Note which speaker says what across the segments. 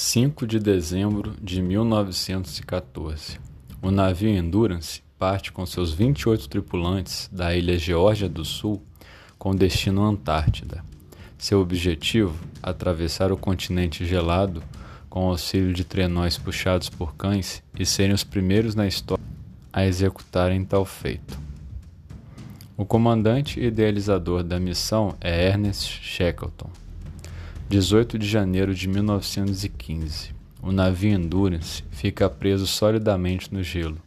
Speaker 1: 5 de dezembro de 1914. O navio Endurance parte com seus 28 tripulantes da ilha Geórgia do Sul com destino à Antártida. Seu objetivo: atravessar o continente gelado com auxílio de trenóis puxados por cães e serem os primeiros na história a executarem tal feito. O comandante e idealizador da missão é Ernest Shackleton. 18 de janeiro de 1915. O navio Endurance fica preso solidamente no gelo,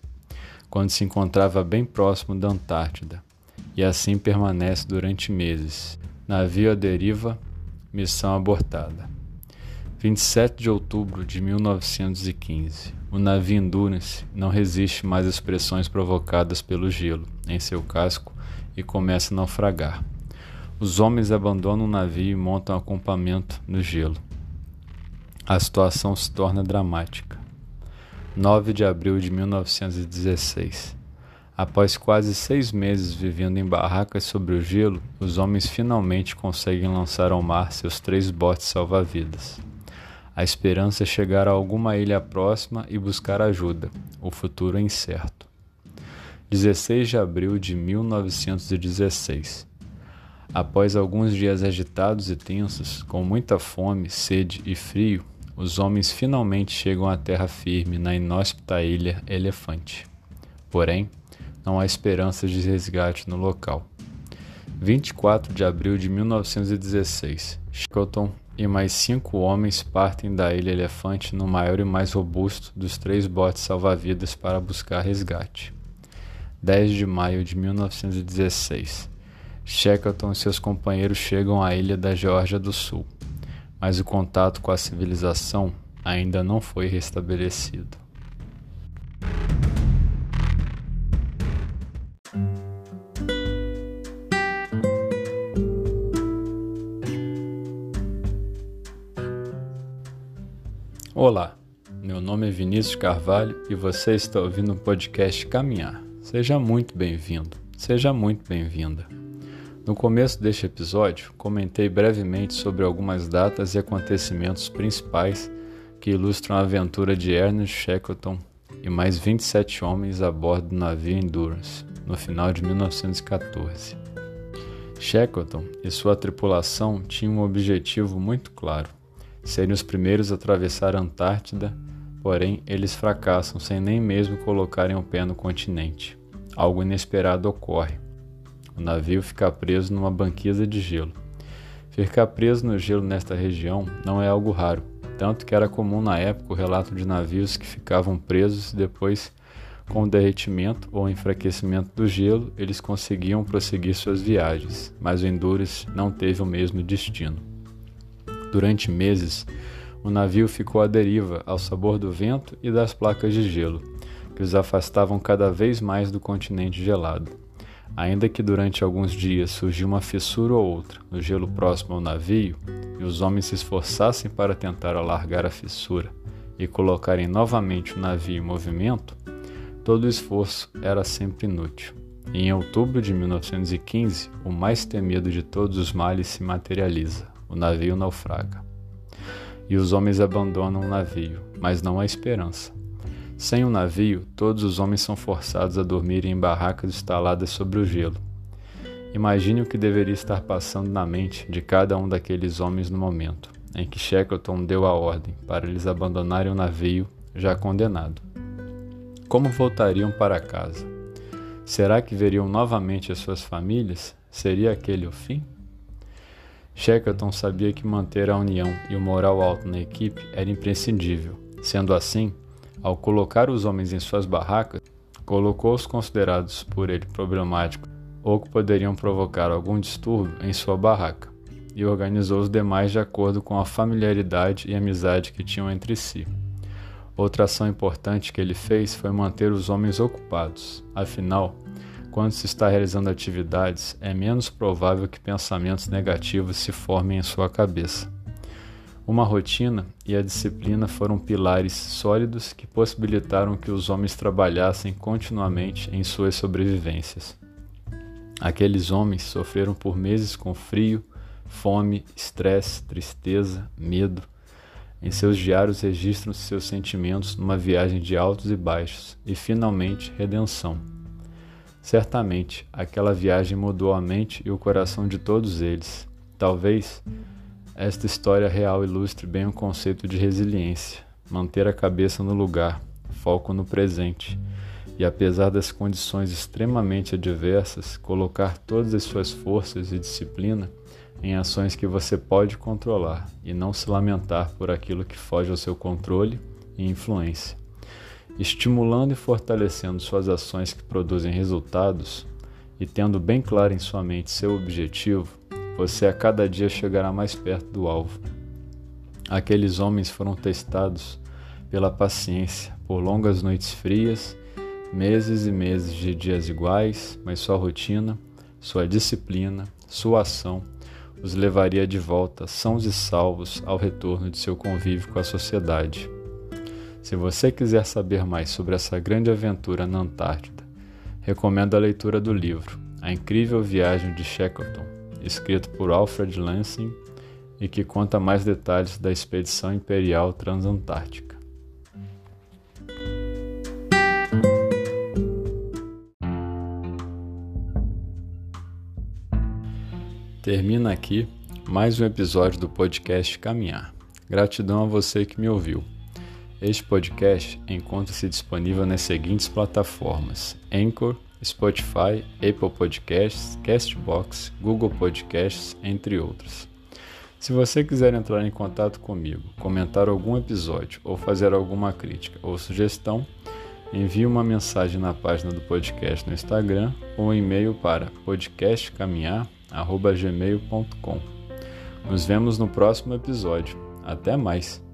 Speaker 1: quando se encontrava bem próximo da Antártida, e assim permanece durante meses. Navio à deriva, missão abortada. 27 de outubro de 1915. O navio Endurance não resiste mais às pressões provocadas pelo gelo em seu casco e começa a naufragar. Os homens abandonam o navio e montam acampamento no gelo. A situação se torna dramática. 9 de abril de 1916. Após quase seis meses vivendo em barracas sobre o gelo, os homens finalmente conseguem lançar ao mar seus três botes salva-vidas. A esperança é chegar a alguma ilha próxima e buscar ajuda. O futuro é incerto. 16 de abril de 1916. Após alguns dias agitados e tensos, com muita fome, sede e frio, os homens finalmente chegam à terra firme na inóspita ilha Elefante. Porém, não há esperança de resgate no local. 24 de abril de 1916, Shackleton e mais cinco homens partem da ilha Elefante no maior e mais robusto dos três botes salva-vidas para buscar resgate. 10 de maio de 1916, Shackleton e seus companheiros chegam à ilha da Geórgia do Sul, mas o contato com a civilização ainda não foi restabelecido. Olá, meu nome é Vinícius Carvalho e você está ouvindo o podcast Caminhar. Seja muito bem-vindo, seja muito bem-vinda. No começo deste episódio, comentei brevemente sobre algumas datas e acontecimentos principais que ilustram a aventura de Ernest Shackleton e mais 27 homens a bordo do navio Endurance, no final de 1914. Shackleton e sua tripulação tinham um objetivo muito claro: serem os primeiros a atravessar a Antártida, porém eles fracassam sem nem mesmo colocarem o pé no continente. Algo inesperado ocorre o navio fica preso numa banquisa de gelo. Ficar preso no gelo nesta região não é algo raro, tanto que era comum na época o relato de navios que ficavam presos e depois, com o derretimento ou enfraquecimento do gelo, eles conseguiam prosseguir suas viagens, mas o Endurance não teve o mesmo destino. Durante meses, o navio ficou à deriva ao sabor do vento e das placas de gelo, que os afastavam cada vez mais do continente gelado. Ainda que durante alguns dias surgiu uma fissura ou outra no gelo próximo ao navio, e os homens se esforçassem para tentar alargar a fissura e colocarem novamente o navio em movimento, todo o esforço era sempre inútil. Em outubro de 1915, o mais temido de todos os males se materializa: o navio naufraga. E os homens abandonam o navio, mas não há esperança. Sem o um navio, todos os homens são forçados a dormir em barracas instaladas sobre o gelo. Imagine o que deveria estar passando na mente de cada um daqueles homens no momento em que Shackleton deu a ordem para eles abandonarem o navio já condenado. Como voltariam para casa? Será que veriam novamente as suas famílias? Seria aquele o fim? Shackleton sabia que manter a união e o moral alto na equipe era imprescindível. Sendo assim, ao colocar os homens em suas barracas, colocou os considerados por ele problemáticos ou que poderiam provocar algum distúrbio em sua barraca, e organizou os demais de acordo com a familiaridade e amizade que tinham entre si. Outra ação importante que ele fez foi manter os homens ocupados, afinal, quando se está realizando atividades, é menos provável que pensamentos negativos se formem em sua cabeça. Uma rotina e a disciplina foram pilares sólidos que possibilitaram que os homens trabalhassem continuamente em suas sobrevivências. Aqueles homens sofreram por meses com frio, fome, estresse, tristeza, medo, Em seus diários registram-se seus sentimentos numa viagem de altos e baixos e finalmente redenção. Certamente, aquela viagem mudou a mente e o coração de todos eles. Talvez esta história real ilustre bem o conceito de resiliência, manter a cabeça no lugar, foco no presente e, apesar das condições extremamente adversas, colocar todas as suas forças e disciplina em ações que você pode controlar e não se lamentar por aquilo que foge ao seu controle e influência. Estimulando e fortalecendo suas ações que produzem resultados e tendo bem claro em sua mente seu objetivo, você a cada dia chegará mais perto do alvo. Aqueles homens foram testados pela paciência, por longas noites frias meses e meses de dias iguais, mas sua rotina, sua disciplina, sua ação os levaria de volta sãos e salvos ao retorno de seu convívio com a sociedade. Se você quiser saber mais sobre essa grande aventura na Antártida, recomendo a leitura do livro A Incrível Viagem de Shackleton, escrito por Alfred Lansing e que conta mais detalhes da expedição imperial transantártica. Termina aqui mais um episódio do podcast Caminhar. Gratidão a você que me ouviu. Este podcast encontra-se disponível nas seguintes plataformas: Anchor, Spotify, Apple Podcasts, Castbox, Google Podcasts, entre outras. Se você quiser entrar em contato comigo, comentar algum episódio ou fazer alguma crítica ou sugestão, envie uma mensagem na página do podcast no Instagram ou um e-mail para podcastcaminhar.com gmail.com. Nos vemos no próximo episódio. Até mais!